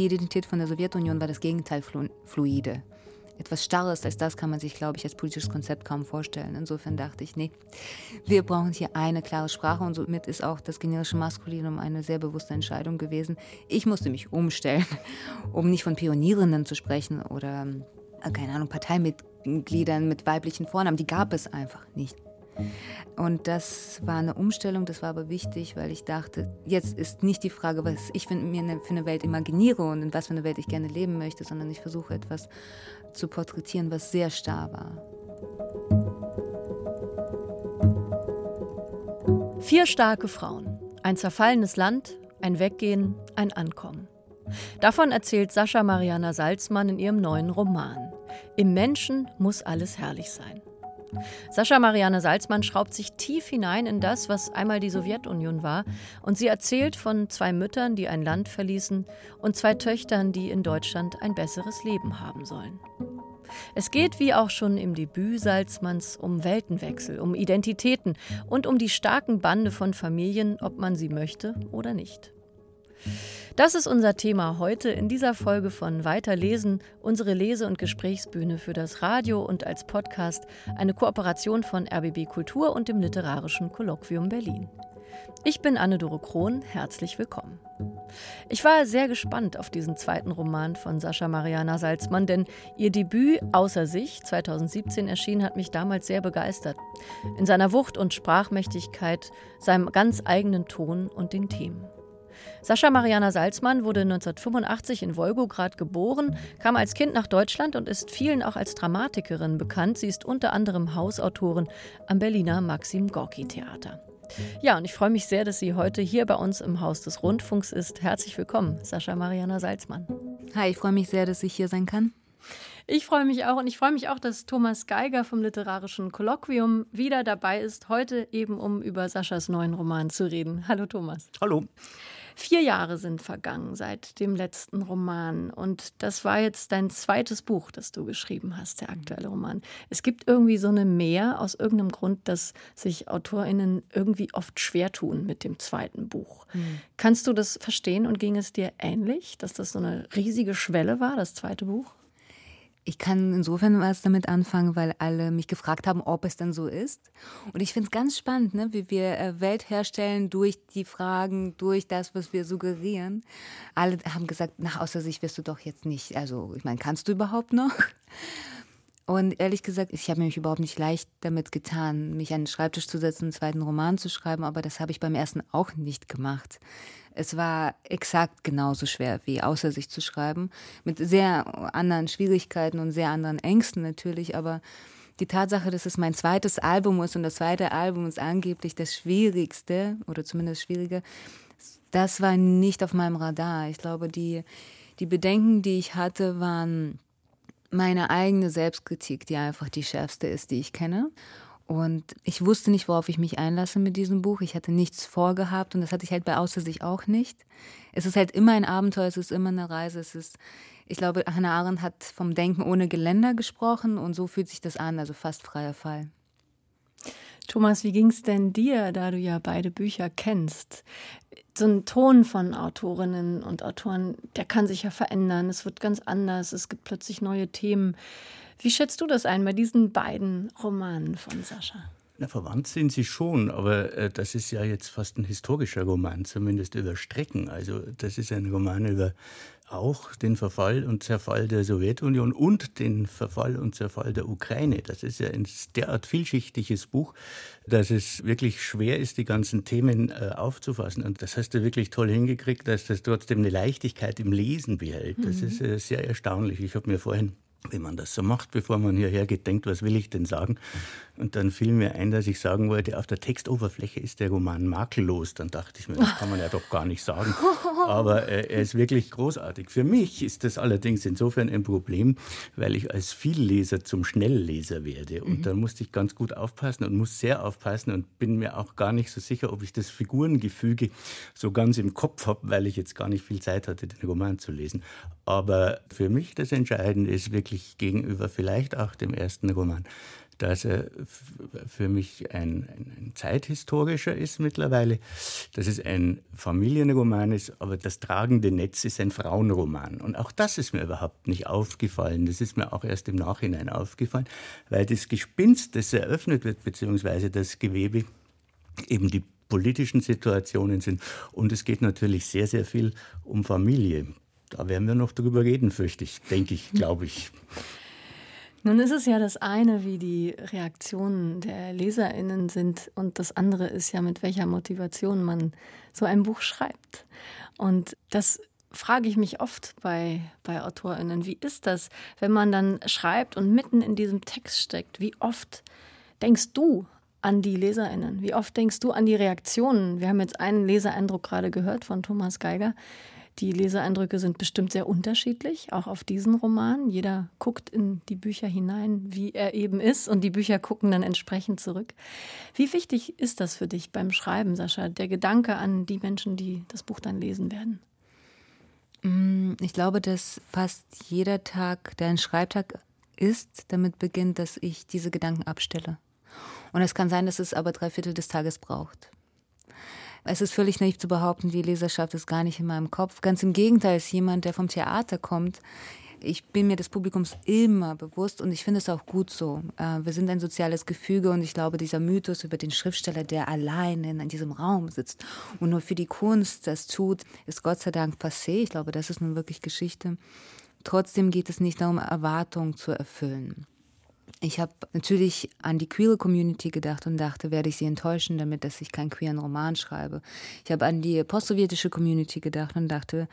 die Identität von der Sowjetunion war das Gegenteil fluide etwas Starres als das kann man sich, glaube ich, als politisches Konzept kaum vorstellen. Insofern dachte ich, nee, wir brauchen hier eine klare Sprache und somit ist auch das generische Maskulinum eine sehr bewusste Entscheidung gewesen. Ich musste mich umstellen, um nicht von Pionierenden zu sprechen oder, äh, keine Ahnung, Parteimitgliedern mit weiblichen Vornamen. Die gab es einfach nicht. Und das war eine Umstellung, das war aber wichtig, weil ich dachte, jetzt ist nicht die Frage, was ich mir für eine Welt imaginiere und in was für eine Welt ich gerne leben möchte, sondern ich versuche etwas zu porträtieren, was sehr starr war. Vier starke Frauen, ein zerfallenes Land, ein Weggehen, ein Ankommen. Davon erzählt Sascha Mariana Salzmann in ihrem neuen Roman. Im Menschen muss alles herrlich sein. Sascha Marianne Salzmann schraubt sich tief hinein in das, was einmal die Sowjetunion war, und sie erzählt von zwei Müttern, die ein Land verließen, und zwei Töchtern, die in Deutschland ein besseres Leben haben sollen. Es geht, wie auch schon im Debüt Salzmanns, um Weltenwechsel, um Identitäten und um die starken Bande von Familien, ob man sie möchte oder nicht. Das ist unser Thema heute in dieser Folge von Weiterlesen, unsere Lese- und Gesprächsbühne für das Radio und als Podcast, eine Kooperation von RBB Kultur und dem Literarischen Kolloquium Berlin. Ich bin Anne-Dore Krohn, herzlich willkommen. Ich war sehr gespannt auf diesen zweiten Roman von Sascha Mariana Salzmann, denn ihr Debüt Außer sich 2017 erschien, hat mich damals sehr begeistert. In seiner Wucht und Sprachmächtigkeit, seinem ganz eigenen Ton und den Themen. Sascha Mariana Salzmann wurde 1985 in Wolgograd geboren, kam als Kind nach Deutschland und ist vielen auch als Dramatikerin bekannt. Sie ist unter anderem Hausautorin am Berliner Maxim Gorki Theater. Ja, und ich freue mich sehr, dass sie heute hier bei uns im Haus des Rundfunks ist. Herzlich willkommen, Sascha Mariana Salzmann. Hi, ich freue mich sehr, dass ich hier sein kann. Ich freue mich auch und ich freue mich auch, dass Thomas Geiger vom Literarischen Kolloquium wieder dabei ist, heute eben um über Saschas neuen Roman zu reden. Hallo Thomas. Hallo. Vier Jahre sind vergangen seit dem letzten Roman. Und das war jetzt dein zweites Buch, das du geschrieben hast, der aktuelle Roman. Es gibt irgendwie so eine Mehr aus irgendeinem Grund, dass sich AutorInnen irgendwie oft schwer tun mit dem zweiten Buch. Mhm. Kannst du das verstehen und ging es dir ähnlich, dass das so eine riesige Schwelle war, das zweite Buch? Ich kann insofern was damit anfangen, weil alle mich gefragt haben, ob es denn so ist. Und ich finde es ganz spannend, ne, wie wir äh, Welt herstellen durch die Fragen, durch das, was wir suggerieren. Alle haben gesagt, nach außer sich wirst du doch jetzt nicht, also ich meine, kannst du überhaupt noch? Und ehrlich gesagt, ich habe mir überhaupt nicht leicht damit getan, mich an den Schreibtisch zu setzen, einen zweiten Roman zu schreiben, aber das habe ich beim ersten auch nicht gemacht. Es war exakt genauso schwer wie außer sich zu schreiben, mit sehr anderen Schwierigkeiten und sehr anderen Ängsten natürlich, aber die Tatsache, dass es mein zweites Album ist und das zweite Album ist angeblich das schwierigste oder zumindest schwierige, das war nicht auf meinem Radar. Ich glaube, die, die Bedenken, die ich hatte, waren meine eigene Selbstkritik, die einfach die schärfste ist, die ich kenne. Und ich wusste nicht, worauf ich mich einlasse mit diesem Buch. Ich hatte nichts vorgehabt und das hatte ich halt bei Außer sich auch nicht. Es ist halt immer ein Abenteuer, es ist immer eine Reise. Es ist, ich glaube, Hannah Arendt hat vom Denken ohne Geländer gesprochen und so fühlt sich das an, also fast freier Fall. Thomas, wie ging es denn dir, da du ja beide Bücher kennst? So ein Ton von Autorinnen und Autoren, der kann sich ja verändern. Es wird ganz anders. Es gibt plötzlich neue Themen. Wie schätzt du das ein bei diesen beiden Romanen von Sascha? Na, verwandt sind sie schon, aber äh, das ist ja jetzt fast ein historischer Roman, zumindest über Strecken. Also das ist ein Roman über auch den Verfall und Zerfall der Sowjetunion und den Verfall und Zerfall der Ukraine. Das ist ja ein derart vielschichtiges Buch, dass es wirklich schwer ist, die ganzen Themen äh, aufzufassen. Und das hast du wirklich toll hingekriegt, dass das trotzdem eine Leichtigkeit im Lesen behält. Das mhm. ist äh, sehr erstaunlich. Ich habe mir vorhin wenn man das so macht, bevor man hierher geht, denkt, was will ich denn sagen? Und dann fiel mir ein, dass ich sagen wollte, auf der Textoberfläche ist der Roman makellos. Dann dachte ich mir, das kann man ja doch gar nicht sagen. Aber äh, er ist wirklich großartig. Für mich ist das allerdings insofern ein Problem, weil ich als Vielleser zum Schnellleser werde. Und mhm. da musste ich ganz gut aufpassen und muss sehr aufpassen und bin mir auch gar nicht so sicher, ob ich das Figurengefüge so ganz im Kopf habe, weil ich jetzt gar nicht viel Zeit hatte, den Roman zu lesen. Aber für mich das Entscheidende ist wirklich gegenüber vielleicht auch dem ersten Roman, dass er für mich ein, ein, zeithistorischer ist mittlerweile, dass es ein Familienroman ist, aber das tragende Netz ist ein Frauenroman. Und auch das ist mir überhaupt nicht aufgefallen. Das ist mir auch erst im Nachhinein aufgefallen, weil das Gespinst, das eröffnet wird, beziehungsweise das Gewebe, eben die politischen Situationen sind. Und es geht natürlich sehr, sehr viel um Familie. Da werden wir noch drüber reden, fürchte ich, denke ich, glaube ich. Nun ist es ja das eine, wie die Reaktionen der Leserinnen sind, und das andere ist ja, mit welcher Motivation man so ein Buch schreibt. Und das frage ich mich oft bei, bei AutorInnen, wie ist das, wenn man dann schreibt und mitten in diesem Text steckt? Wie oft denkst du an die LeserInnen? Wie oft denkst du an die Reaktionen? Wir haben jetzt einen Lesereindruck gerade gehört von Thomas Geiger. Die Leseeindrücke sind bestimmt sehr unterschiedlich, auch auf diesen Roman. Jeder guckt in die Bücher hinein, wie er eben ist, und die Bücher gucken dann entsprechend zurück. Wie wichtig ist das für dich beim Schreiben, Sascha, der Gedanke an die Menschen, die das Buch dann lesen werden? Mm, ich glaube, dass fast jeder Tag, der ein Schreibtag ist, damit beginnt, dass ich diese Gedanken abstelle. Und es kann sein, dass es aber drei Viertel des Tages braucht. Es ist völlig naiv zu behaupten, die Leserschaft ist gar nicht in meinem Kopf. Ganz im Gegenteil, ist jemand, der vom Theater kommt. Ich bin mir des Publikums immer bewusst und ich finde es auch gut so. Äh, wir sind ein soziales Gefüge und ich glaube, dieser Mythos über den Schriftsteller, der allein in diesem Raum sitzt und nur für die Kunst das tut, ist Gott sei Dank passé. Ich glaube, das ist nun wirklich Geschichte. Trotzdem geht es nicht darum, Erwartungen zu erfüllen. Ich habe natürlich an die queere Community gedacht und dachte, werde ich sie enttäuschen damit, dass ich keinen queeren Roman schreibe. Ich habe an die postsowjetische Community gedacht und dachte,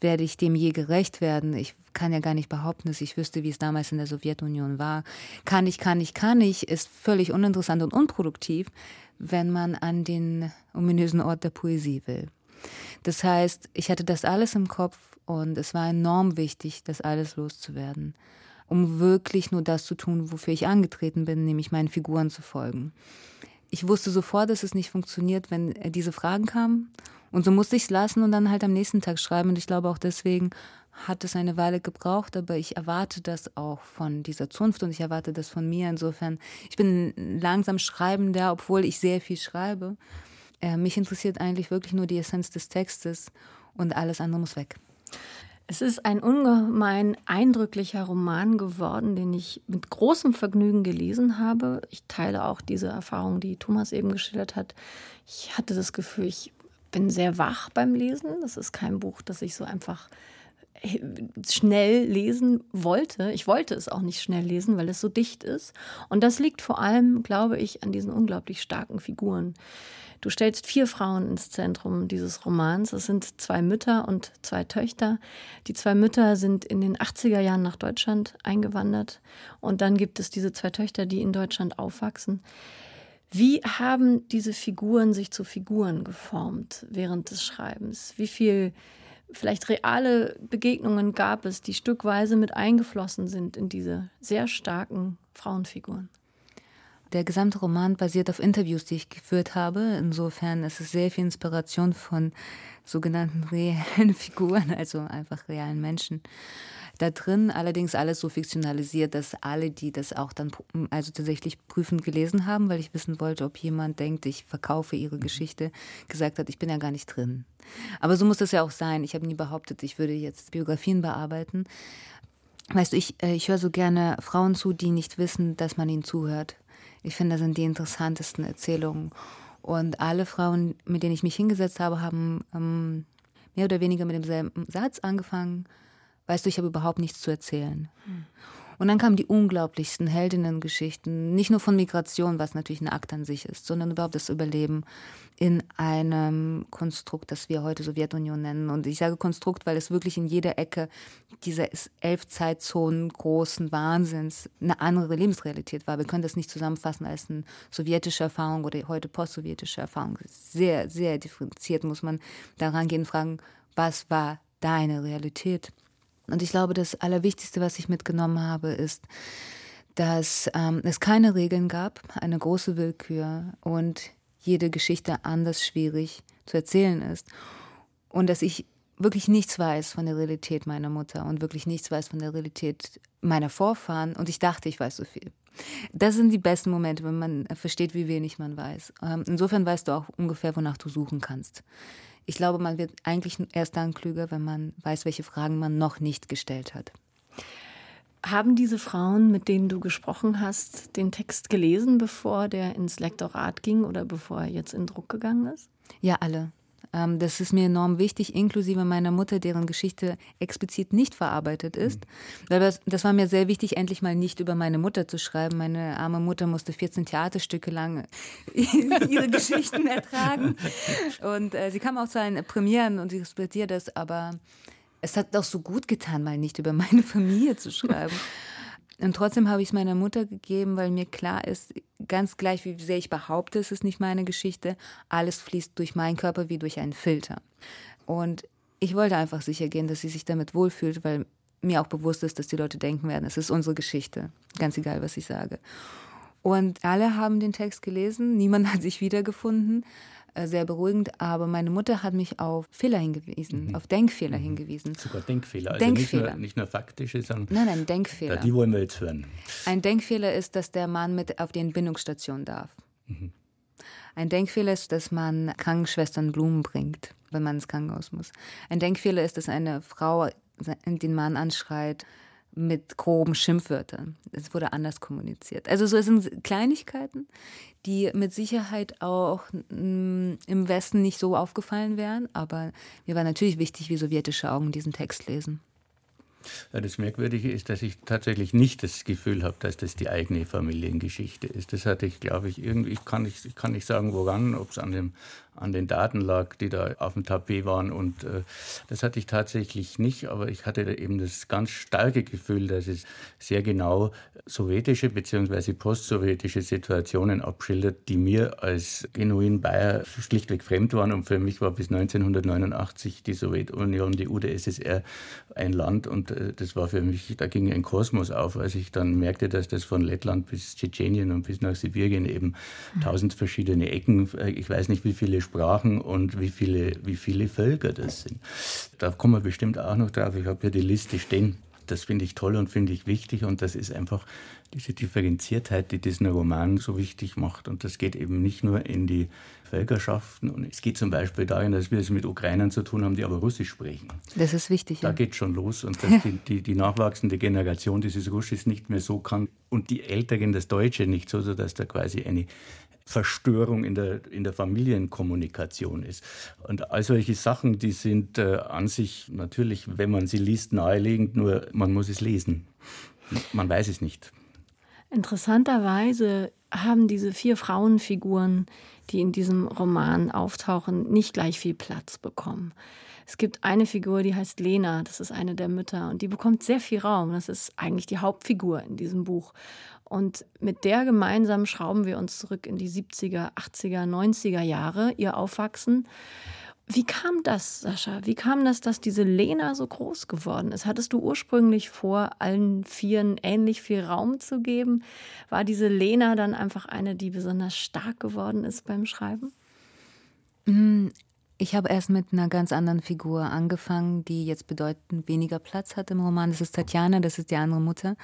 werde ich dem je gerecht werden? Ich kann ja gar nicht behaupten, dass ich wüsste, wie es damals in der Sowjetunion war. Kann ich, kann ich, kann ich, ist völlig uninteressant und unproduktiv, wenn man an den ominösen Ort der Poesie will. Das heißt, ich hatte das alles im Kopf und es war enorm wichtig, das alles loszuwerden um wirklich nur das zu tun, wofür ich angetreten bin, nämlich meinen Figuren zu folgen. Ich wusste sofort, dass es nicht funktioniert, wenn äh, diese Fragen kamen. Und so musste ich es lassen und dann halt am nächsten Tag schreiben. Und ich glaube auch deswegen hat es eine Weile gebraucht, aber ich erwarte das auch von dieser Zunft und ich erwarte das von mir. Insofern, ich bin langsam Schreibender, obwohl ich sehr viel schreibe. Äh, mich interessiert eigentlich wirklich nur die Essenz des Textes und alles andere muss weg. Es ist ein ungemein eindrücklicher Roman geworden, den ich mit großem Vergnügen gelesen habe. Ich teile auch diese Erfahrung, die Thomas eben geschildert hat. Ich hatte das Gefühl, ich bin sehr wach beim Lesen. Das ist kein Buch, das ich so einfach äh, schnell lesen wollte. Ich wollte es auch nicht schnell lesen, weil es so dicht ist. Und das liegt vor allem, glaube ich, an diesen unglaublich starken Figuren. Du stellst vier Frauen ins Zentrum dieses Romans. Es sind zwei Mütter und zwei Töchter. Die zwei Mütter sind in den 80er Jahren nach Deutschland eingewandert. Und dann gibt es diese zwei Töchter, die in Deutschland aufwachsen. Wie haben diese Figuren sich zu Figuren geformt während des Schreibens? Wie viel vielleicht reale Begegnungen gab es, die stückweise mit eingeflossen sind in diese sehr starken Frauenfiguren? Der gesamte Roman basiert auf Interviews, die ich geführt habe. Insofern ist es sehr viel Inspiration von sogenannten reellen Figuren, also einfach realen Menschen. Da drin allerdings alles so fiktionalisiert, dass alle, die das auch dann also tatsächlich prüfend gelesen haben, weil ich wissen wollte, ob jemand denkt, ich verkaufe ihre Geschichte, gesagt hat, ich bin ja gar nicht drin. Aber so muss das ja auch sein. Ich habe nie behauptet, ich würde jetzt Biografien bearbeiten. Weißt du, ich, äh, ich höre so gerne Frauen zu, die nicht wissen, dass man ihnen zuhört. Ich finde, das sind die interessantesten Erzählungen. Und alle Frauen, mit denen ich mich hingesetzt habe, haben ähm, mehr oder weniger mit demselben Satz angefangen. Weißt du, ich habe überhaupt nichts zu erzählen. Hm. Und dann kamen die unglaublichsten Heldinnengeschichten, nicht nur von Migration, was natürlich ein Akt an sich ist, sondern überhaupt das Überleben in einem Konstrukt, das wir heute Sowjetunion nennen. Und ich sage Konstrukt, weil es wirklich in jeder Ecke dieser elf Zeitzonen großen Wahnsinns eine andere Lebensrealität war. Wir können das nicht zusammenfassen als eine sowjetische Erfahrung oder heute postsowjetische Erfahrung. Sehr, sehr differenziert muss man daran gehen und fragen, was war deine Realität? Und ich glaube, das Allerwichtigste, was ich mitgenommen habe, ist, dass ähm, es keine Regeln gab, eine große Willkür und jede Geschichte anders schwierig zu erzählen ist. Und dass ich wirklich nichts weiß von der Realität meiner Mutter und wirklich nichts weiß von der Realität meiner Vorfahren und ich dachte, ich weiß so viel. Das sind die besten Momente, wenn man versteht, wie wenig man weiß. Ähm, insofern weißt du auch ungefähr, wonach du suchen kannst. Ich glaube, man wird eigentlich erst dann klüger, wenn man weiß, welche Fragen man noch nicht gestellt hat. Haben diese Frauen, mit denen du gesprochen hast, den Text gelesen, bevor der ins Lektorat ging oder bevor er jetzt in Druck gegangen ist? Ja, alle. Ähm, das ist mir enorm wichtig, inklusive meiner Mutter, deren Geschichte explizit nicht verarbeitet ist. Mhm. Das, das war mir sehr wichtig, endlich mal nicht über meine Mutter zu schreiben. Meine arme Mutter musste 14 Theaterstücke lang ihre Geschichten ertragen. Und äh, sie kam auch zu einen Premieren und sie respektiert das, aber es hat doch so gut getan, mal nicht über meine Familie zu schreiben. Und trotzdem habe ich es meiner Mutter gegeben, weil mir klar ist, ganz gleich wie sehr ich behaupte, es ist nicht meine Geschichte, alles fließt durch meinen Körper wie durch einen Filter. Und ich wollte einfach sicher gehen, dass sie sich damit wohlfühlt, weil mir auch bewusst ist, dass die Leute denken werden, es ist unsere Geschichte, ganz egal, was ich sage. Und alle haben den Text gelesen, niemand hat sich wiedergefunden. Äh, sehr beruhigend, aber meine Mutter hat mich auf Fehler hingewiesen, mhm. auf Denkfehler mhm. hingewiesen. Sogar Denkfehler, also Denkfehler. Nicht, nur, nicht nur faktische, sondern. Nein, nein, Denkfehler. Die wollen wir jetzt hören. Ein Denkfehler ist, dass der Mann mit auf die Entbindungsstation darf. Mhm. Ein Denkfehler ist, dass man Krankenschwestern Blumen bringt, wenn man ins Krankenhaus muss. Ein Denkfehler ist, dass eine Frau den Mann anschreit, mit groben Schimpfwörtern. Es wurde anders kommuniziert. Also so sind Kleinigkeiten, die mit Sicherheit auch mm, im Westen nicht so aufgefallen wären, aber mir war natürlich wichtig, wie sowjetische Augen diesen Text lesen. Ja, das Merkwürdige ist, dass ich tatsächlich nicht das Gefühl habe, dass das die eigene Familiengeschichte ist. Das hatte ich, glaube ich, irgendwie, ich kann nicht, ich kann nicht sagen, woran, ob es an, dem, an den Daten lag, die da auf dem Tapet waren. Und äh, das hatte ich tatsächlich nicht, aber ich hatte eben das ganz starke Gefühl, dass es sehr genau sowjetische bzw. postsowjetische Situationen abschildert, die mir als genuin Bayer schlichtweg fremd waren. Und für mich war bis 1989 die Sowjetunion, die UdSSR, ein Land und äh, das war für mich, da ging ein Kosmos auf, als ich dann merkte, dass das von Lettland bis Tschetschenien und bis nach Sibirien eben mhm. tausend verschiedene Ecken, äh, ich weiß nicht wie viele Sprachen und wie viele, wie viele Völker das sind. Da kommen wir bestimmt auch noch drauf. Ich habe hier die Liste stehen. Das finde ich toll und finde ich wichtig und das ist einfach diese Differenziertheit, die diesen Roman so wichtig macht. Und das geht eben nicht nur in die Völkerschaften. Und es geht zum Beispiel dahin, dass wir es mit Ukrainern zu tun haben, die aber Russisch sprechen. Das ist wichtig. Da ja. geht schon los. Und dass die, die, die, nachwachsende Generation dieses Russisch nicht mehr so kann und die Älteren das Deutsche nicht so, sodass da quasi eine Verstörung in der, in der Familienkommunikation ist. Und all solche Sachen, die sind äh, an sich natürlich, wenn man sie liest, naheliegend, nur man muss es lesen. Man weiß es nicht. Interessanterweise haben diese vier Frauenfiguren, die in diesem Roman auftauchen, nicht gleich viel Platz bekommen. Es gibt eine Figur, die heißt Lena, das ist eine der Mütter, und die bekommt sehr viel Raum. Das ist eigentlich die Hauptfigur in diesem Buch. Und mit der gemeinsam schrauben wir uns zurück in die 70er, 80er, 90er Jahre, ihr Aufwachsen. Wie kam das, Sascha? Wie kam das, dass diese Lena so groß geworden ist? Hattest du ursprünglich vor, allen Vieren ähnlich viel Raum zu geben? War diese Lena dann einfach eine, die besonders stark geworden ist beim Schreiben? Mm, ich habe erst mit einer ganz anderen Figur angefangen, die jetzt bedeutend weniger Platz hat im Roman. Das ist Tatjana, das ist die andere Mutter.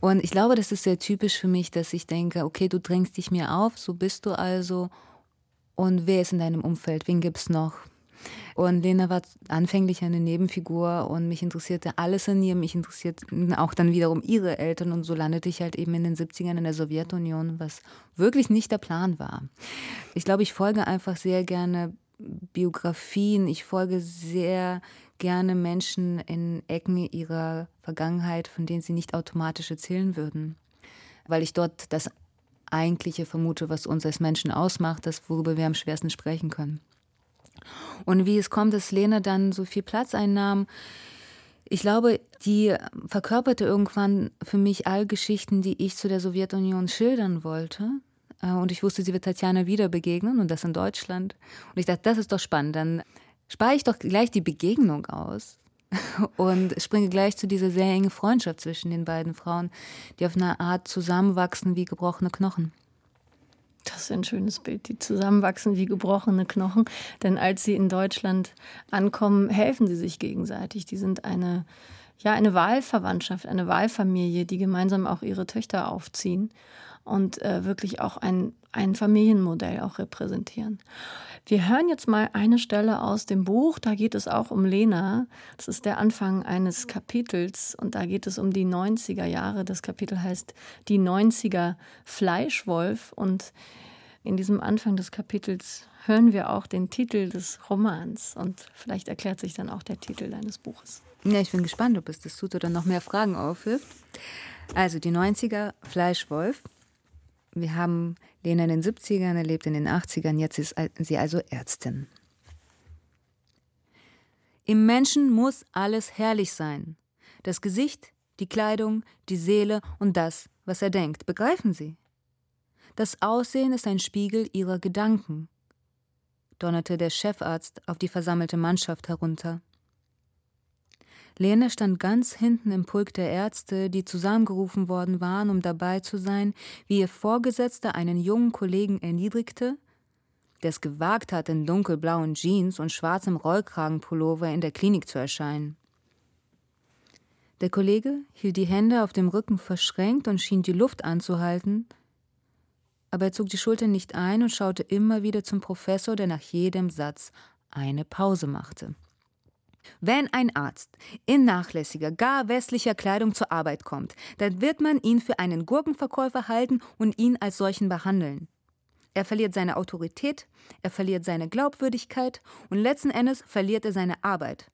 Und ich glaube, das ist sehr typisch für mich, dass ich denke, okay, du drängst dich mir auf, so bist du also und wer ist in deinem Umfeld? Wen gibt es noch? Und Lena war anfänglich eine Nebenfigur und mich interessierte alles an ihr. Mich interessiert auch dann wiederum ihre Eltern. Und so landete ich halt eben in den 70ern in der Sowjetunion, was wirklich nicht der Plan war. Ich glaube, ich folge einfach sehr gerne Biografien. Ich folge sehr gerne Menschen in Ecken ihrer Vergangenheit, von denen sie nicht automatisch erzählen würden. Weil ich dort das eigentliche vermute, was uns als Menschen ausmacht, das worüber wir am schwersten sprechen können. Und wie es kommt, dass Lena dann so viel Platz einnahm, ich glaube, die verkörperte irgendwann für mich all Geschichten, die ich zu der Sowjetunion schildern wollte. Äh, und ich wusste, sie wird Tatjana wieder begegnen und das in Deutschland. Und ich dachte, das ist doch spannend. Dann spare ich doch gleich die Begegnung aus und springe gleich zu dieser sehr engen Freundschaft zwischen den beiden Frauen, die auf eine Art zusammenwachsen wie gebrochene Knochen. Das ist ein schönes Bild. Die zusammenwachsen wie gebrochene Knochen. Denn als sie in Deutschland ankommen, helfen sie sich gegenseitig. Die sind eine, ja, eine Wahlverwandtschaft, eine Wahlfamilie, die gemeinsam auch ihre Töchter aufziehen und äh, wirklich auch ein, ein Familienmodell auch repräsentieren. Wir hören jetzt mal eine Stelle aus dem Buch, da geht es auch um Lena. Das ist der Anfang eines Kapitels und da geht es um die 90er Jahre. Das Kapitel heißt Die 90er Fleischwolf und in diesem Anfang des Kapitels hören wir auch den Titel des Romans und vielleicht erklärt sich dann auch der Titel deines Buches. Ja, ich bin gespannt, ob es das tut oder noch mehr Fragen aufwirft. Also die 90er Fleischwolf. Wir haben Lena in den 70ern erlebt, in den 80ern, jetzt ist sie also Ärztin. Im Menschen muss alles herrlich sein. Das Gesicht, die Kleidung, die Seele und das, was er denkt. Begreifen Sie? Das Aussehen ist ein Spiegel ihrer Gedanken, donnerte der Chefarzt auf die versammelte Mannschaft herunter. Lene stand ganz hinten im Pulk der Ärzte, die zusammengerufen worden waren, um dabei zu sein, wie ihr Vorgesetzter einen jungen Kollegen erniedrigte, der es gewagt hat, in dunkelblauen Jeans und schwarzem Rollkragenpullover in der Klinik zu erscheinen. Der Kollege hielt die Hände auf dem Rücken verschränkt und schien die Luft anzuhalten, aber er zog die Schultern nicht ein und schaute immer wieder zum Professor, der nach jedem Satz eine Pause machte. Wenn ein Arzt in nachlässiger, gar westlicher Kleidung zur Arbeit kommt, dann wird man ihn für einen Gurkenverkäufer halten und ihn als solchen behandeln. Er verliert seine Autorität, er verliert seine Glaubwürdigkeit und letzten Endes verliert er seine Arbeit.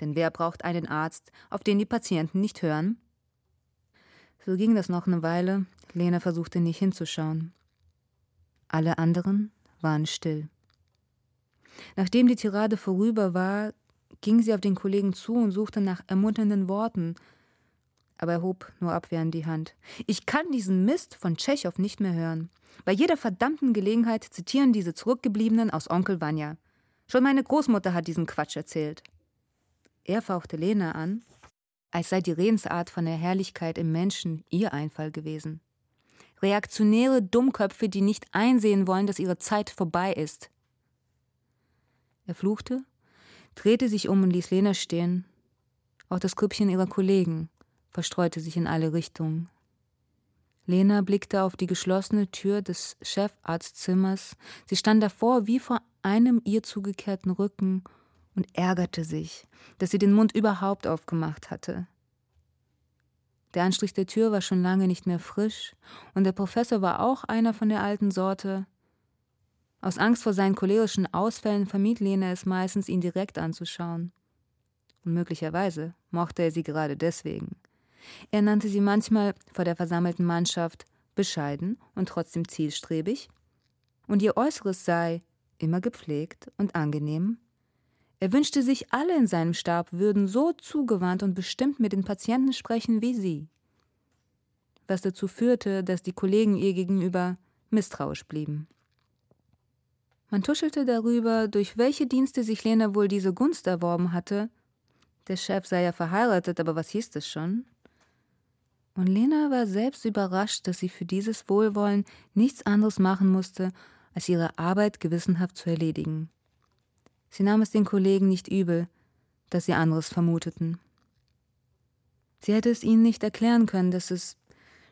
Denn wer braucht einen Arzt, auf den die Patienten nicht hören? So ging das noch eine Weile. Lena versuchte nicht hinzuschauen. Alle anderen waren still. Nachdem die Tirade vorüber war, ging sie auf den Kollegen zu und suchte nach ermunternden Worten, aber er hob nur abwehrend die Hand. Ich kann diesen Mist von Tschechow nicht mehr hören. Bei jeder verdammten Gelegenheit zitieren diese Zurückgebliebenen aus Onkel Vanya. Schon meine Großmutter hat diesen Quatsch erzählt. Er fauchte Lena an, als sei die Redensart von der Herrlichkeit im Menschen ihr Einfall gewesen. Reaktionäre Dummköpfe, die nicht einsehen wollen, dass ihre Zeit vorbei ist. Er fluchte drehte sich um und ließ Lena stehen. Auch das Grüppchen ihrer Kollegen verstreute sich in alle Richtungen. Lena blickte auf die geschlossene Tür des Chefarztzimmers. Sie stand davor wie vor einem ihr zugekehrten Rücken und ärgerte sich, dass sie den Mund überhaupt aufgemacht hatte. Der Anstrich der Tür war schon lange nicht mehr frisch, und der Professor war auch einer von der alten Sorte, aus Angst vor seinen cholerischen Ausfällen vermied Lena es meistens, ihn direkt anzuschauen. Und möglicherweise mochte er sie gerade deswegen. Er nannte sie manchmal vor der versammelten Mannschaft bescheiden und trotzdem zielstrebig, und ihr Äußeres sei immer gepflegt und angenehm. Er wünschte sich, alle in seinem Stab würden so zugewandt und bestimmt mit den Patienten sprechen wie sie. Was dazu führte, dass die Kollegen ihr gegenüber misstrauisch blieben. Man tuschelte darüber, durch welche Dienste sich Lena wohl diese Gunst erworben hatte. Der Chef sei ja verheiratet, aber was hieß das schon? Und Lena war selbst überrascht, dass sie für dieses Wohlwollen nichts anderes machen musste, als ihre Arbeit gewissenhaft zu erledigen. Sie nahm es den Kollegen nicht übel, dass sie anderes vermuteten. Sie hätte es ihnen nicht erklären können, dass es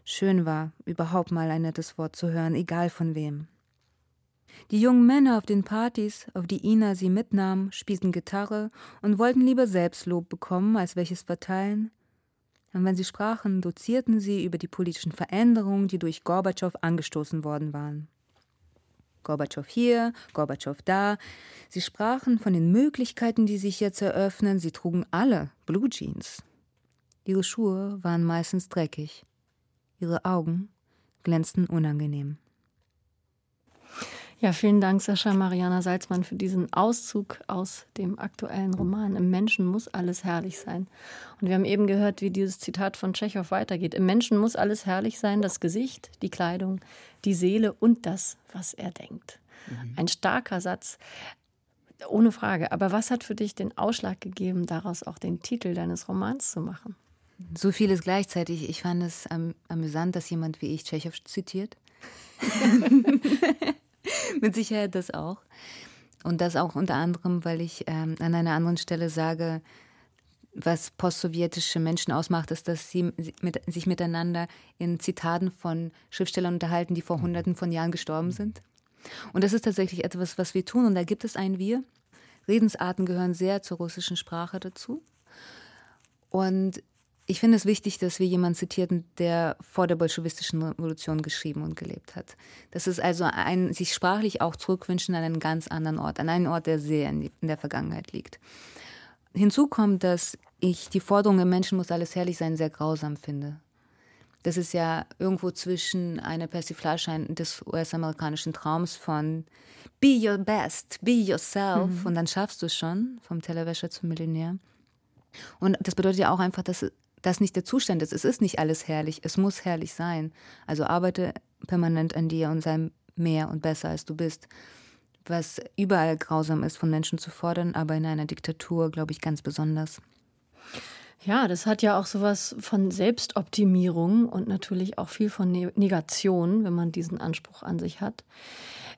schön war, überhaupt mal ein nettes Wort zu hören, egal von wem. Die jungen Männer auf den Partys, auf die Ina sie mitnahm, spielten Gitarre und wollten lieber Selbstlob bekommen, als welches verteilen. Und wenn sie sprachen, dozierten sie über die politischen Veränderungen, die durch Gorbatschow angestoßen worden waren. Gorbatschow hier, Gorbatschow da. Sie sprachen von den Möglichkeiten, die sich jetzt eröffnen. Sie trugen alle Blue Jeans. Ihre Schuhe waren meistens dreckig. Ihre Augen glänzten unangenehm. Ja, vielen Dank, Sascha Mariana Salzmann, für diesen Auszug aus dem aktuellen Roman. Im Menschen muss alles herrlich sein. Und wir haben eben gehört, wie dieses Zitat von Tschechow weitergeht. Im Menschen muss alles herrlich sein, das Gesicht, die Kleidung, die Seele und das, was er denkt. Mhm. Ein starker Satz, ohne Frage. Aber was hat für dich den Ausschlag gegeben, daraus auch den Titel deines Romans zu machen? So vieles gleichzeitig. Ich fand es am, amüsant, dass jemand wie ich Tschechow zitiert. Mit Sicherheit das auch. Und das auch unter anderem, weil ich ähm, an einer anderen Stelle sage, was postsowjetische Menschen ausmacht, ist, dass sie mit, sich miteinander in Zitaten von Schriftstellern unterhalten, die vor hunderten von Jahren gestorben sind. Und das ist tatsächlich etwas, was wir tun. Und da gibt es ein Wir. Redensarten gehören sehr zur russischen Sprache dazu. Und ich finde es wichtig, dass wir jemanden zitieren, der vor der bolschewistischen Revolution geschrieben und gelebt hat. Das ist also ein sich sprachlich auch zurückwünschen an einen ganz anderen Ort, an einen Ort, der sehr in, der Vergangenheit liegt. Hinzu kommt, dass ich die Forderung, im Menschen muss alles herrlich sein, sehr grausam finde. Das ist ja irgendwo zwischen einer Persiflage des US-amerikanischen Traums von Be your best, be yourself mhm. und dann schaffst du es schon, vom Tellerwäscher zum Millionär. Und das bedeutet ja auch einfach, dass das nicht der Zustand ist. Es ist nicht alles herrlich, es muss herrlich sein. Also arbeite permanent an dir und sei mehr und besser, als du bist. Was überall grausam ist, von Menschen zu fordern, aber in einer Diktatur, glaube ich, ganz besonders. Ja, das hat ja auch sowas von Selbstoptimierung und natürlich auch viel von ne-, Negation, wenn man diesen Anspruch an sich hat.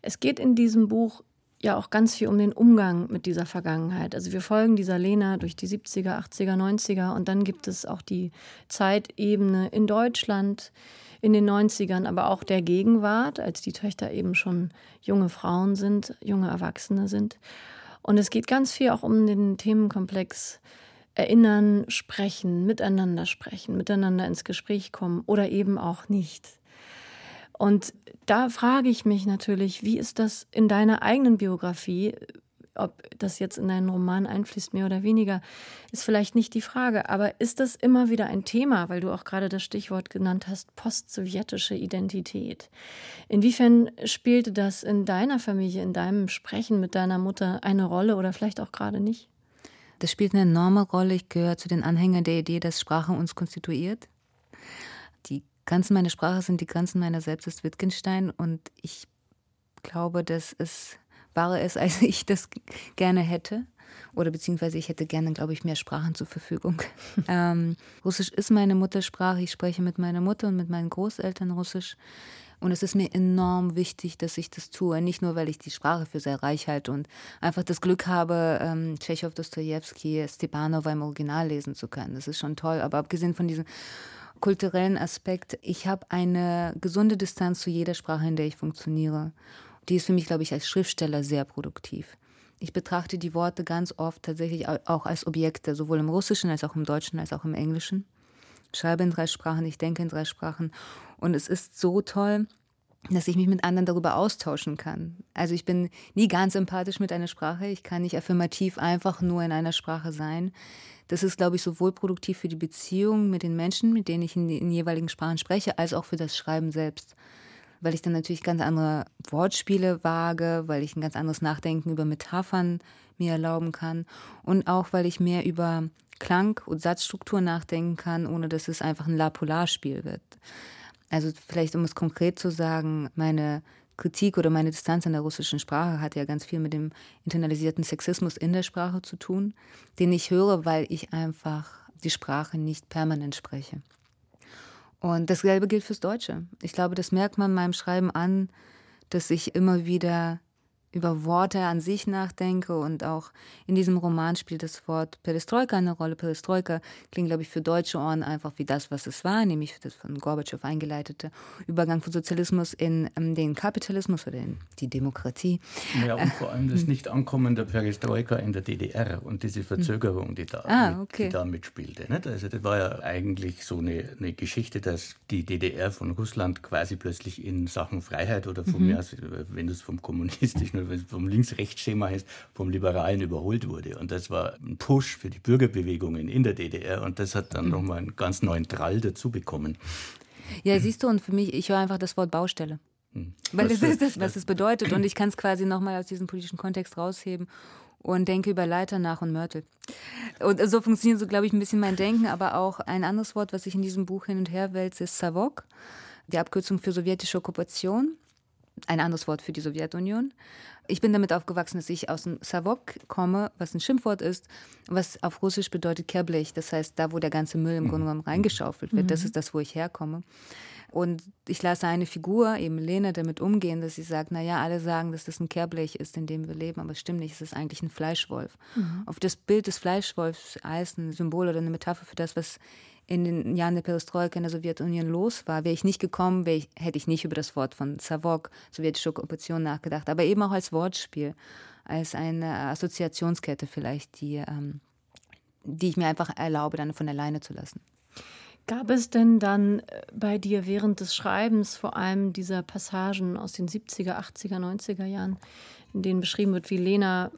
Es geht in diesem Buch ja auch ganz viel um den Umgang mit dieser Vergangenheit. Also wir folgen dieser Lena durch die 70er, 80er, 90er und dann gibt es auch die Zeitebene in Deutschland in den 90ern, aber auch der Gegenwart, als die Töchter eben schon junge Frauen sind, junge Erwachsene sind. Und es geht ganz viel auch um den Themenkomplex Erinnern, sprechen, miteinander sprechen, miteinander ins Gespräch kommen oder eben auch nicht. Und da frage ich mich natürlich, wie ist das in deiner eigenen Biografie? Ob das jetzt in deinen Roman einfließt, mehr oder weniger, ist vielleicht nicht die Frage. Aber ist das immer wieder ein Thema, weil du auch gerade das Stichwort genannt hast, postsowjetische Identität? Inwiefern spielte das in deiner Familie, in deinem Sprechen mit deiner Mutter eine Rolle oder vielleicht auch gerade nicht? Das spielt eine enorme Rolle. Ich gehöre zu den Anhängern der Idee, dass Sprache uns konstituiert. Die Grenzen meiner Sprache sind die Grenzen meiner selbst ist Wittgenstein und ich glaube, dass es wahrer ist, als ich das gerne hätte. Oder beziehungsweise ich hätte gerne, glaube ich, mehr Sprachen zur Verfügung. ähm, Russisch ist meine Muttersprache. Ich spreche mit meiner Mutter und mit meinen Großeltern Russisch. Und es ist mir enorm wichtig, dass ich das tue. Nicht nur, weil ich die Sprache für sehr reich halte und einfach das Glück habe, ähm, Tschechow, Dostoevsky, Stepanova im Original lesen zu können. Das ist schon toll. Aber abgesehen von diesem kulturellen Aspekt, ich habe eine gesunde Distanz zu jeder Sprache, in der ich funktioniere. Die ist für mich, glaube ich, als Schriftsteller sehr produktiv. Ich betrachte die Worte ganz oft tatsächlich auch als Objekte, sowohl im Russischen als auch im Deutschen als auch im Englischen schreibe in drei Sprachen, ich denke in drei Sprachen. Und es ist so toll, dass ich mich mit anderen darüber austauschen kann. Also ich bin nie ganz empathisch mit einer Sprache. Ich kann nicht affirmativ einfach nur in einer Sprache sein. Das ist, glaube ich, sowohl produktiv für die Beziehung mit den Menschen, mit denen ich in den jeweiligen Sprachen spreche, als auch für das Schreiben selbst. Weil ich dann natürlich ganz andere Wortspiele wage, weil ich ein ganz anderes Nachdenken über Metaphern mir erlauben kann und auch, weil ich mehr über Klang- und Satzstruktur nachdenken kann, ohne dass es einfach ein La-Polar-Spiel wird. Also vielleicht, um es konkret zu sagen, meine Kritik oder meine Distanz an der russischen Sprache hat ja ganz viel mit dem internalisierten Sexismus in der Sprache zu tun, den ich höre, weil ich einfach die Sprache nicht permanent spreche. Und dasselbe gilt fürs Deutsche. Ich glaube, das merkt man meinem Schreiben an, dass ich immer wieder über Worte an sich nachdenke und auch in diesem Roman spielt das Wort Perestroika eine Rolle. Perestroika klingt, glaube ich, für deutsche Ohren einfach wie das, was es war, nämlich das von Gorbatschow eingeleitete Übergang von Sozialismus in ähm, den Kapitalismus oder in die Demokratie. Ja, und vor allem das Nicht-Ankommen der Perestroika in der DDR und diese Verzögerung, die da, ah, okay. mit, die da mitspielte. Nicht? Also das war ja eigentlich so eine, eine Geschichte, dass die DDR von Russland quasi plötzlich in Sachen Freiheit oder von mhm. mir aus, wenn du es vom kommunistischen vom Links-Rechts-Schema heißt, vom Liberalen überholt wurde. Und das war ein Push für die Bürgerbewegungen in der DDR und das hat dann mhm. nochmal einen ganz neuen Trall dazu bekommen. Ja, siehst du, und für mich, ich höre einfach das Wort Baustelle. Hm. Weil das ist das, was es bedeutet. Und ich kann es quasi nochmal aus diesem politischen Kontext rausheben und denke über Leiter nach und Mörtel. Und so funktioniert so, glaube ich, ein bisschen mein Denken. Aber auch ein anderes Wort, was ich in diesem Buch hin und her wälze, ist Savok, die Abkürzung für sowjetische Okkupation ein anderes Wort für die Sowjetunion. Ich bin damit aufgewachsen, dass ich aus dem Savok komme, was ein Schimpfwort ist, was auf Russisch bedeutet Kerblech. Das heißt, da, wo der ganze Müll im Grunde genommen reingeschaufelt wird, das mhm. ist das, wo ich herkomme. Und ich lasse eine Figur, eben Lena, damit umgehen, dass sie sagt, naja, alle sagen, dass das ein Kehrblech ist, in dem wir leben, aber es stimmt nicht, es ist eigentlich ein Fleischwolf. Mhm. Auf das Bild des Fleischwolfs als ein Symbol oder eine Metapher für das, was in den Jahren der Perestroika in der Sowjetunion los war. Wäre ich nicht gekommen, ich, hätte ich nicht über das Wort von Savok, sowjetische Okkupation, nachgedacht. Aber eben auch als Wortspiel, als eine Assoziationskette vielleicht, die, ähm, die ich mir einfach erlaube, dann von alleine zu lassen. Gab es denn dann äh, bei dir während des Schreibens vor allem dieser Passagen aus den 70er, 80er, 90er Jahren, in denen beschrieben wird, wie Lena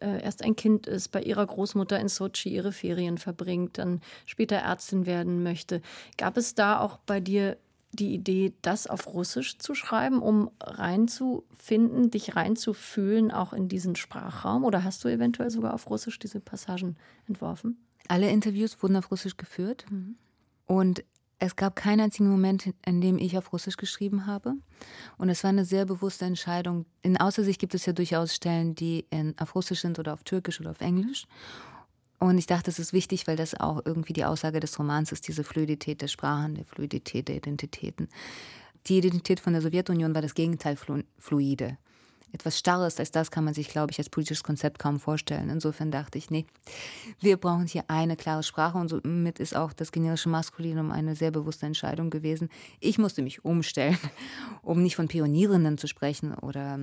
äh, erst ein Kind ist, bei ihrer Großmutter in Sochi ihre Ferien verbringt, dann später Ärztin werden möchte. Gab es da auch bei dir die Idee, das auf Russisch zu schreiben, um reinzufinden, dich reinzufühlen, auch in diesen Sprachraum? Oder hast du eventuell sogar auf Russisch diese Passagen entworfen? Alle Interviews wurden auf Russisch geführt. Mhm. Und es gab keinen einzigen Moment, in dem ich auf Russisch geschrieben habe. Und es war eine sehr bewusste Entscheidung. In Außersicht gibt es ja durchaus Stellen, die in, auf Russisch sind oder auf Türkisch oder auf Englisch. Und ich dachte, es ist wichtig, weil das auch irgendwie die Aussage des Romans ist, diese Fluidität der Sprachen, die Fluidität der Identitäten. Die Identität von der Sowjetunion war das Gegenteil fluide etwas Starres als das kann man sich, glaube ich, als politisches Konzept kaum vorstellen. Insofern dachte ich, nee, wir brauchen hier eine klare Sprache und somit ist auch das generische Maskulinum eine sehr bewusste Entscheidung gewesen. Ich musste mich umstellen, um nicht von Pionierinnen zu sprechen oder,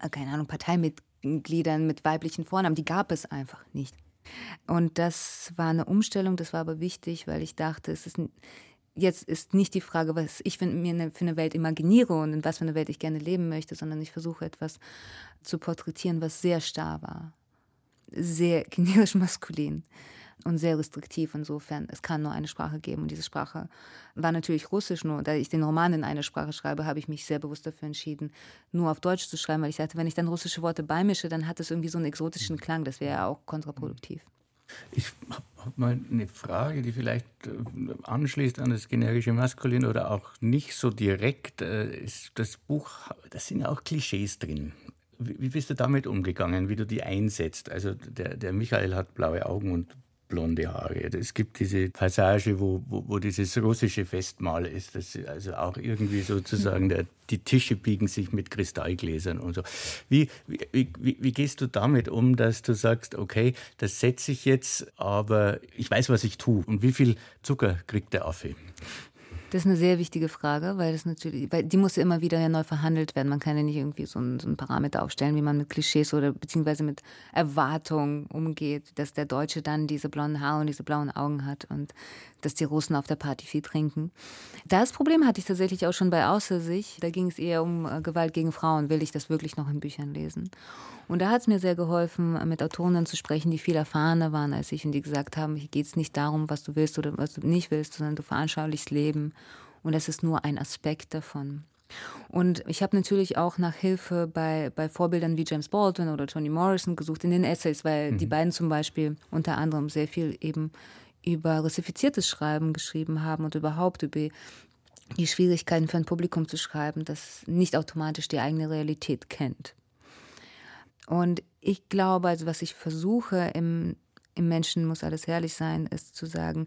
äh, keine Ahnung, Parteimitgliedern mit weiblichen Vornamen. Die gab es einfach nicht. Und das war eine Umstellung, das war aber wichtig, weil ich dachte, es ist jetzt ist nicht die Frage, was ich mir ne, für eine Welt imaginiere und in was für eine Welt ich gerne leben möchte, sondern ich versuche etwas zu porträtieren, was sehr starr war, sehr generisch maskulin und sehr restriktiv. Insofern, es kann nur eine Sprache geben und diese Sprache war natürlich Russisch. Nur da ich den Roman in einer Sprache schreibe, habe ich mich sehr bewusst dafür entschieden, nur auf Deutsch zu schreiben, weil ich sagte, wenn ich dann russische Worte beimische, dann hat es irgendwie so einen exotischen Klang. Das wäre ja auch kontraproduktiv. Ich habe hab mal eine Frage, die vielleicht äh, anschließt an das generische Maskulin oder auch nicht so direkt. Äh, das Buch, da sind ja auch Klischees drin. Wie bist du damit umgegangen, wie du die einsetzt? Also der, der Michael hat blaue Augen und blonde Haare. Es gibt diese Passage, wo, wo, wo dieses russische Festmahl ist, das also auch irgendwie sozusagen der, die Tische biegen sich mit Kristallgläsern und so. Wie, wie, wie, wie gehst du damit um, dass du sagst, okay, das setze ich jetzt, aber ich weiß, was ich tue. Und wie viel Zucker kriegt der Affe? Das ist eine sehr wichtige Frage, weil das natürlich, weil die muss ja immer wieder ja neu verhandelt werden. Man kann ja nicht irgendwie so einen, so einen Parameter aufstellen, wie man mit Klischees oder beziehungsweise mit Erwartungen umgeht, dass der Deutsche dann diese blonden Haare und diese blauen Augen hat und dass die Russen auf der Party viel trinken. Das Problem hatte ich tatsächlich auch schon bei Außer sich. Da ging es eher um äh, Gewalt gegen Frauen. Will ich das wirklich noch in Büchern lesen? Und da hat es mir sehr geholfen, mit Autorinnen zu sprechen, die viel erfahrener waren als ich und die gesagt haben, hier geht es nicht darum, was du willst oder was du nicht willst, sondern du veranschaulichst Leben und das ist nur ein Aspekt davon. Und ich habe natürlich auch nach Hilfe bei, bei Vorbildern wie James Baldwin oder Toni Morrison gesucht in den Essays, weil mhm. die beiden zum Beispiel unter anderem sehr viel eben über russifiziertes Schreiben geschrieben haben und überhaupt über die Schwierigkeiten für ein Publikum zu schreiben, das nicht automatisch die eigene Realität kennt. Und ich glaube, also was ich versuche im, im Menschen muss alles herrlich sein, ist zu sagen,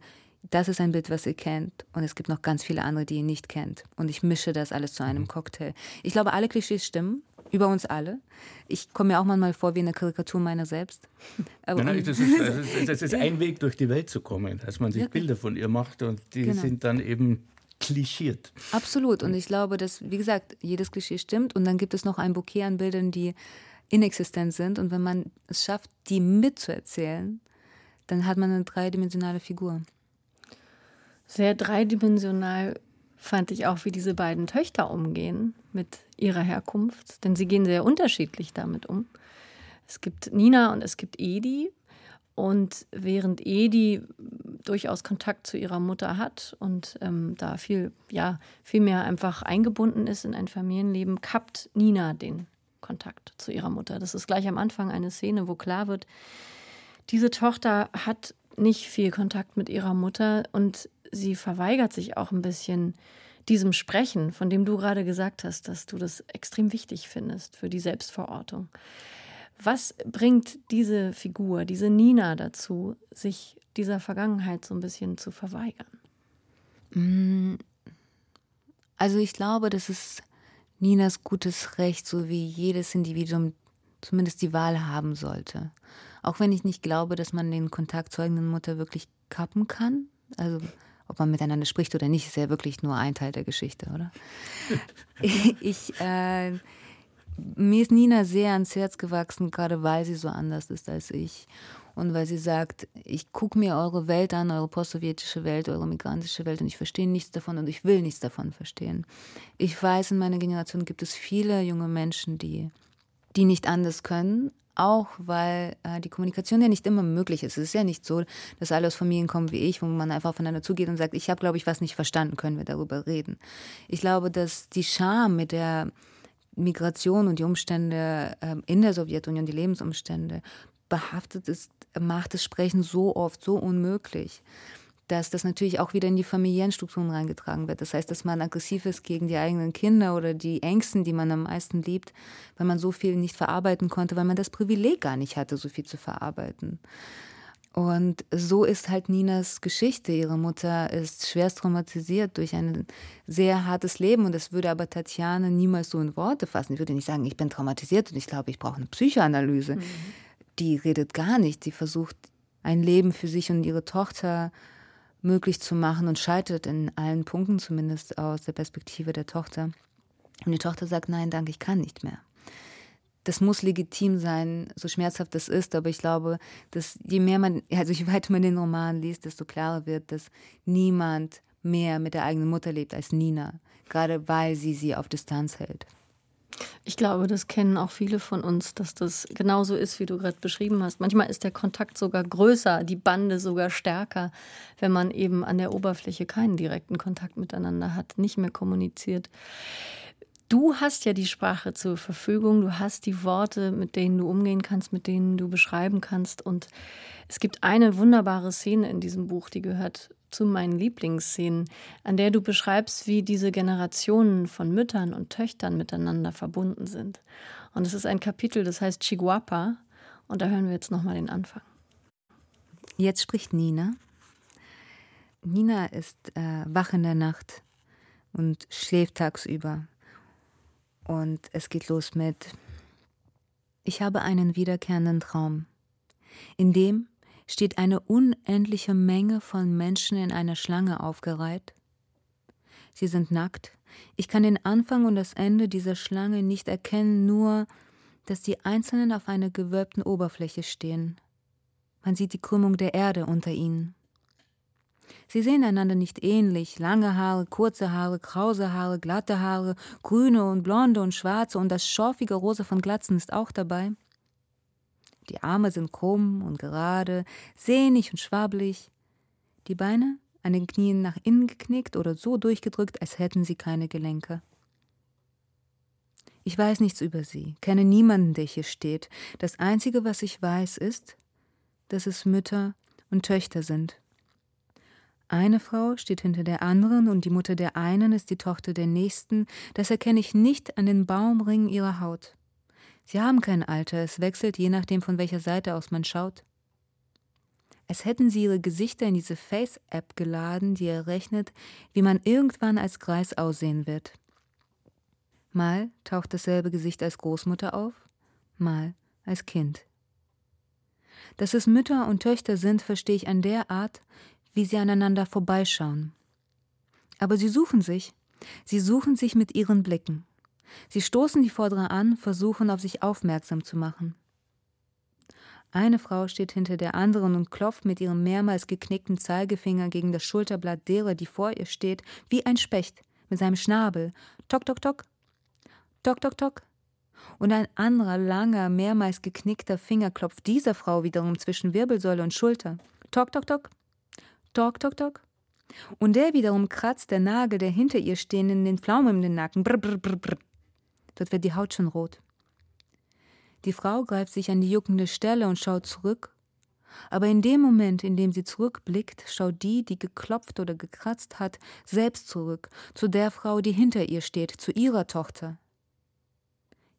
das ist ein Bild, was ihr kennt und es gibt noch ganz viele andere, die ihr nicht kennt. Und ich mische das alles zu einem mhm. Cocktail. Ich glaube, alle Klischees stimmen über uns alle. Ich komme mir auch manchmal vor wie eine Karikatur meiner selbst. Aber nein, nein, das, ist, das, ist, das, ist, ein Weg, durch die Welt zu kommen, dass man sich ja. Bilder von ihr macht und die genau. sind dann eben klischiert. Absolut. Und ich glaube, dass, wie gesagt, jedes Klischee stimmt. Und dann gibt es noch ein Bouquet an Bildern, die inexistent sind. Und wenn man es schafft, die mitzuerzählen, dann hat man eine dreidimensionale Figur. Sehr dreidimensional fand ich auch, wie diese beiden Töchter umgehen mit ihrer Herkunft, denn sie gehen sehr unterschiedlich damit um. Es gibt Nina und es gibt Edi. Und während Edi durchaus Kontakt zu ihrer Mutter hat und ähm, da viel, ja, viel mehr einfach eingebunden ist in ein Familienleben, kappt Nina den Kontakt zu ihrer Mutter. Das ist gleich am Anfang eine Szene, wo klar wird, diese Tochter hat nicht viel Kontakt mit ihrer Mutter und sie verweigert sich auch ein bisschen diesem Sprechen, von dem du gerade gesagt hast, dass du das extrem wichtig findest für die Selbstverortung. Was bringt diese Figur, diese Nina dazu, sich dieser Vergangenheit so ein bisschen zu verweigern? Mm, Also ich glaube, das ist Ninas gutes Recht, so wie jedes Individuum zumindest die Wahl haben sollte. Auch wenn ich nicht glaube, dass man den Kontakt zeugenden Mutter wirklich kappen kann. Also ob man miteinander spricht oder nicht, ist ja wirklich nur ein Teil der Geschichte, oder? ich, äh, mir ist Nina sehr ans Herz gewachsen, gerade weil sie so anders ist als ich. Und weil sie sagt, ich gucke mir eure Welt an, eure postsowjetische Welt, eure migrantische Welt und ich verstehe nichts davon und ich will nichts davon verstehen. Ich weiß, in meiner Generation gibt es viele junge Menschen, die, die nicht anders können, auch weil äh, die Kommunikation ja nicht immer möglich ist. Es ist ja nicht so, dass alle aus Familien kommen wie ich, wo man einfach aufeinander zugeht und sagt, ich habe, glaube ich, was nicht verstanden, können wir darüber reden. Ich glaube, dass die Scham mit der Migration und die Umstände äh, in der Sowjetunion, die Lebensumstände behaftet ist, macht das Sprechen so oft so unmöglich dass das natürlich auch wieder in die familiären Strukturen reingetragen wird. Das heißt, dass man aggressiv ist gegen die eigenen Kinder oder die Ängsten, die man am meisten liebt, weil man so viel nicht verarbeiten konnte, weil man das Privileg gar nicht hatte, so viel zu verarbeiten. Und so ist halt Ninas Geschichte. Ihre Mutter ist schwerst traumatisiert durch ein sehr hartes Leben und das würde aber Tatjana niemals so in Worte fassen. Ich würde nicht sagen, ich bin traumatisiert und ich glaube, ich brauche eine Psychoanalyse. Mhm. Die redet gar nicht. Die versucht ein Leben für sich und ihre Tochter möglich zu machen und scheitert in allen Punkten, zumindest aus der Perspektive der Tochter. Und die Tochter sagt, nein, danke, ich kann nicht mehr. Das muss legitim sein, so schmerzhaft das ist, aber ich glaube, dass je mehr man, also je weiter man den Roman liest, desto klarer wird, dass niemand mehr mit der eigenen Mutter lebt als Nina, gerade weil sie sie auf Distanz hält. Ich glaube, das kennen auch viele von uns, dass das genauso ist, wie du gerade beschrieben hast. Manchmal ist der Kontakt sogar größer, die Bande sogar stärker, wenn man eben an der Oberfläche keinen direkten Kontakt miteinander hat, nicht mehr kommuniziert. Du hast ja die Sprache zur Verfügung, du hast die Worte, mit denen du umgehen kannst, mit denen du beschreiben kannst. Und es gibt eine wunderbare Szene in diesem Buch, die gehört zu meinen Lieblingsszenen, an der du beschreibst, wie diese Generationen von Müttern und Töchtern miteinander verbunden sind. Und es ist ein Kapitel, das heißt Chihuahua. Und da hören wir jetzt nochmal den Anfang. Jetzt spricht Nina. Nina ist äh, wach in der Nacht und schläft tagsüber. Und es geht los mit Ich habe einen wiederkehrenden Traum, in dem steht eine unendliche Menge von Menschen in einer Schlange aufgereiht. Sie sind nackt. Ich kann den Anfang und das Ende dieser Schlange nicht erkennen, nur dass die Einzelnen auf einer gewölbten Oberfläche stehen. Man sieht die Krümmung der Erde unter ihnen. Sie sehen einander nicht ähnlich. Lange Haare, kurze Haare, krause Haare, glatte Haare, grüne und blonde und schwarze und das schorfige Rosa von Glatzen ist auch dabei. Die Arme sind krumm und gerade, sehnig und schwabelig. Die Beine an den Knien nach innen geknickt oder so durchgedrückt, als hätten sie keine Gelenke. Ich weiß nichts über sie, kenne niemanden, der hier steht. Das Einzige, was ich weiß, ist, dass es Mütter und Töchter sind. Eine Frau steht hinter der anderen und die Mutter der einen ist die Tochter der nächsten, das erkenne ich nicht an den Baumringen ihrer Haut. Sie haben kein Alter, es wechselt je nachdem, von welcher Seite aus man schaut. Als hätten sie ihre Gesichter in diese Face-App geladen, die errechnet, wie man irgendwann als Greis aussehen wird. Mal taucht dasselbe Gesicht als Großmutter auf, mal als Kind. Dass es Mütter und Töchter sind, verstehe ich an der Art, wie sie aneinander vorbeischauen. Aber sie suchen sich, sie suchen sich mit ihren Blicken. Sie stoßen die Vordere an, versuchen auf sich aufmerksam zu machen. Eine Frau steht hinter der anderen und klopft mit ihrem mehrmals geknickten Zeigefinger gegen das Schulterblatt derer, die vor ihr steht, wie ein Specht mit seinem Schnabel. Tok, tok, tok. Tok, tok, tok. Und ein anderer, langer, mehrmals geknickter Finger klopft dieser Frau wiederum zwischen Wirbelsäule und Schulter. Tok, tok, tok. Tok, tok, tok. Und der wiederum kratzt der Nagel der hinter ihr stehenden den Pflaumen in den Nacken. Brr, brr, brr, brr. Dort wird die Haut schon rot. Die Frau greift sich an die juckende Stelle und schaut zurück. Aber in dem Moment, in dem sie zurückblickt, schaut die, die geklopft oder gekratzt hat, selbst zurück, zu der Frau, die hinter ihr steht, zu ihrer Tochter.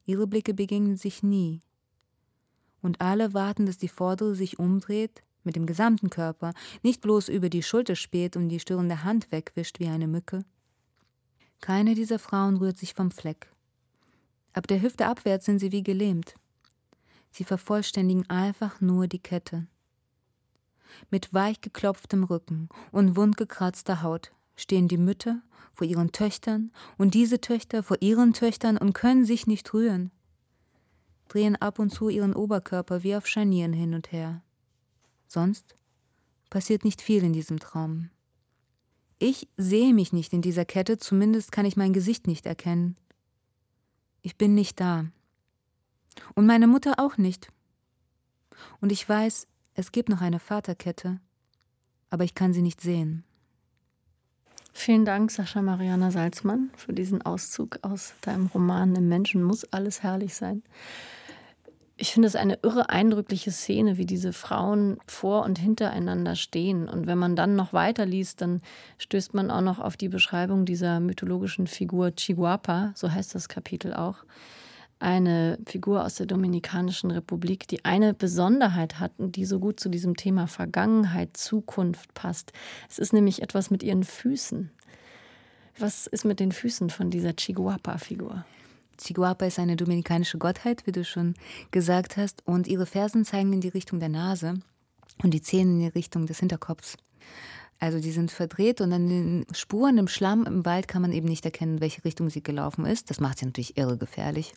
Ihre Blicke begegnen sich nie. Und alle warten, dass die Vordere sich umdreht, mit dem gesamten Körper, nicht bloß über die Schulter späht und die störende Hand wegwischt wie eine Mücke. Keine dieser Frauen rührt sich vom Fleck. Ab der Hüfte abwärts sind sie wie gelähmt. Sie vervollständigen einfach nur die Kette. Mit weich geklopftem Rücken und wundgekratzter Haut stehen die Mütter vor ihren Töchtern und diese Töchter vor ihren Töchtern und können sich nicht rühren, drehen ab und zu ihren Oberkörper wie auf Scharnieren hin und her. Sonst passiert nicht viel in diesem Traum. Ich sehe mich nicht in dieser Kette, zumindest kann ich mein Gesicht nicht erkennen. Ich bin nicht da. Und meine Mutter auch nicht. Und ich weiß, es gibt noch eine Vaterkette, aber ich kann sie nicht sehen. Vielen Dank, Sascha Mariana Salzmann, für diesen Auszug aus deinem Roman Im Menschen muss alles herrlich sein. Ich finde es eine irre eindrückliche Szene, wie diese Frauen vor und hintereinander stehen. Und wenn man dann noch weiter liest, dann stößt man auch noch auf die Beschreibung dieser mythologischen Figur Chihuahua, so heißt das Kapitel auch. Eine Figur aus der Dominikanischen Republik, die eine Besonderheit hat und die so gut zu diesem Thema Vergangenheit, Zukunft passt. Es ist nämlich etwas mit ihren Füßen. Was ist mit den Füßen von dieser Chihuahua-Figur? Chihuahua ist eine dominikanische Gottheit, wie du schon gesagt hast, und ihre Fersen zeigen in die Richtung der Nase und die Zähne in die Richtung des Hinterkopfs. Also die sind verdreht und an den Spuren im Schlamm im Wald kann man eben nicht erkennen, welche Richtung sie gelaufen ist. Das macht sie natürlich irre gefährlich.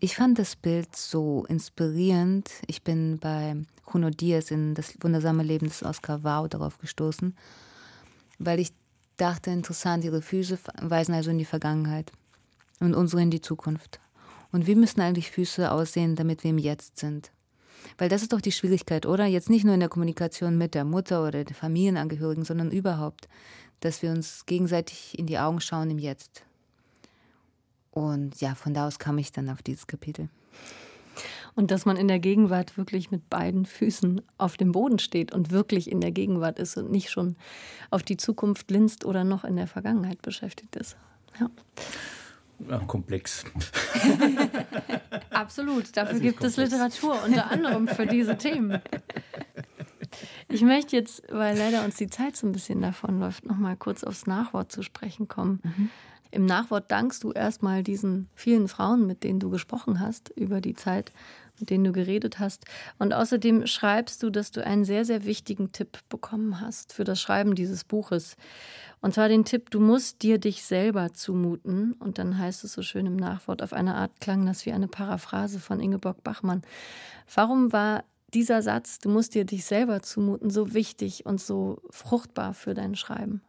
Ich fand das Bild so inspirierend. Ich bin bei Juno Diaz in Das wundersame Leben des Oscar Wow darauf gestoßen, weil ich dachte, interessant, ihre Füße weisen also in die Vergangenheit und unsere in die Zukunft. Und wie müssen eigentlich Füße aussehen, damit wir im Jetzt sind? Weil das ist doch die Schwierigkeit, oder? Jetzt nicht nur in der Kommunikation mit der Mutter oder den Familienangehörigen, sondern überhaupt, dass wir uns gegenseitig in die Augen schauen im Jetzt. Und ja, von da aus kam ich dann auf dieses Kapitel. Und dass man in der Gegenwart wirklich mit beiden Füßen auf dem Boden steht und wirklich in der Gegenwart ist und nicht schon auf die Zukunft linst oder noch in der Vergangenheit beschäftigt ist. Ja. Ja, komplex. Absolut. Dafür gibt komplex. es Literatur, unter anderem für diese Themen. Ich möchte jetzt, weil leider uns die Zeit so ein bisschen davonläuft, noch mal kurz aufs Nachwort zu sprechen kommen. Mhm. Im Nachwort dankst du erstmal diesen vielen Frauen, mit denen du gesprochen hast, über die Zeit, mit denen du geredet hast. Und außerdem schreibst du, dass du einen sehr, sehr wichtigen Tipp bekommen hast für das Schreiben dieses Buches. Und zwar den Tipp, du musst dir dich selber zumuten. Und dann heißt es so schön im Nachwort, auf eine Art klang das wie eine Paraphrase von Ingeborg Bachmann. Warum war dieser Satz, du musst dir dich selber zumuten, so wichtig und so fruchtbar für dein Schreiben?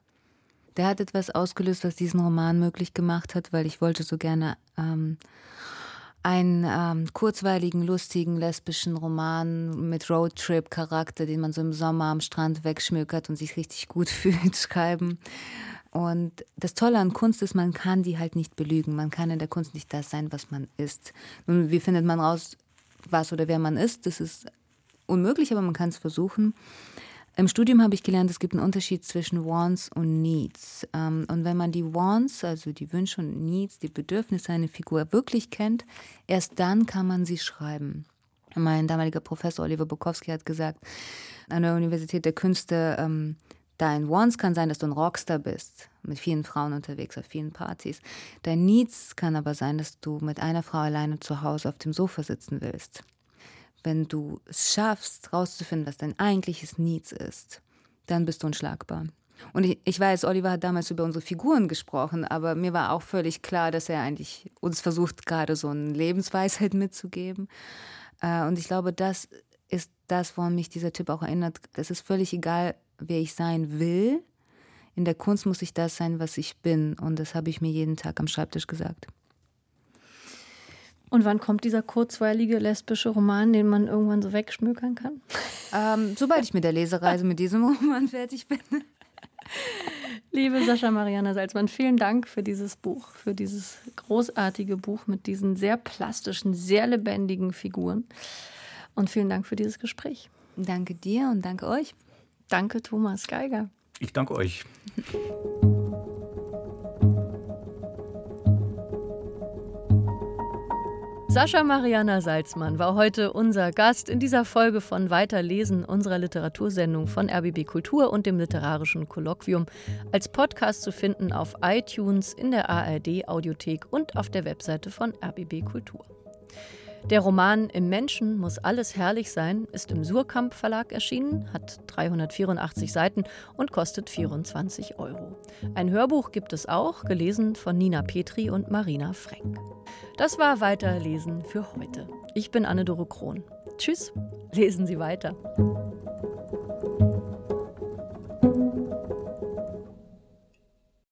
Der hat etwas ausgelöst, was diesen Roman möglich gemacht hat, weil ich wollte so gerne ähm, einen ähm, kurzweiligen, lustigen, lesbischen Roman mit Roadtrip-Charakter, den man so im Sommer am Strand wegschmökert und sich richtig gut fühlt, schreiben. Und das Tolle an Kunst ist, man kann die halt nicht belügen. Man kann in der Kunst nicht das sein, was man ist. Nun, wie findet man raus, was oder wer man ist? Das ist unmöglich, aber man kann es versuchen. Im Studium habe ich gelernt, es gibt einen Unterschied zwischen Wants und Needs. Ähm, und wenn man die Wants, also die Wünsche und Needs, die Bedürfnisse einer Figur wirklich kennt, erst dann kann man sie schreiben. Mein damaliger Professor Oliver Bukowski hat gesagt, an der Universität der Künste, ähm, dein Wants kann sein, dass du ein Rockstar bist, mit vielen Frauen unterwegs auf vielen Partys. Dein Needs kann aber sein, dass du mit einer Frau alleine zu Hause auf dem Sofa sitzen willst wenn du es schaffst, rauszufinden, was dein eigentliches Needs ist, dann bist du unschlagbar. Und ich, ich weiß, Oliver hat damals über unsere Figuren gesprochen, aber mir war auch völlig klar, dass er eigentlich uns versucht, gerade so eine Lebensweisheit mitzugeben. Äh, und ich glaube, das ist das, woran mich dieser Tipp auch erinnert. Es ist völlig egal, wer ich sein will. In der Kunst muss ich das sein, was ich bin. Und das habe ich mir jeden Tag am Schreibtisch gesagt. Und wann kommt dieser kurzweilige lesbische Roman, den man irgendwann so wegschmökern kann? Ähm, sobald ich mit der Lesereise mit diesem Roman fertig bin. Liebe Sascha Mariana Salzmann, vielen Dank für dieses Buch, für dieses großartige Buch mit diesen sehr plastischen, sehr lebendigen Figuren. Und vielen Dank für dieses Gespräch. Danke dir und danke euch. Danke, Thomas Geiger. Ich danke euch. Sascha Mariana Salzmann war heute unser Gast in dieser Folge von Weiterlesen unserer Literatursendung von RBB Kultur und dem Literarischen Kolloquium als Podcast zu finden auf iTunes, in der ARD Audiothek und auf der Webseite von RBB Kultur. Der Roman Im Menschen muss alles herrlich sein ist im Surkamp Verlag erschienen, hat 384 Seiten und kostet 24 Euro. Ein Hörbuch gibt es auch, gelesen von Nina Petri und Marina Frenk. Das war Weiterlesen für heute. Ich bin Anne-Dore Krohn. Tschüss, lesen Sie weiter.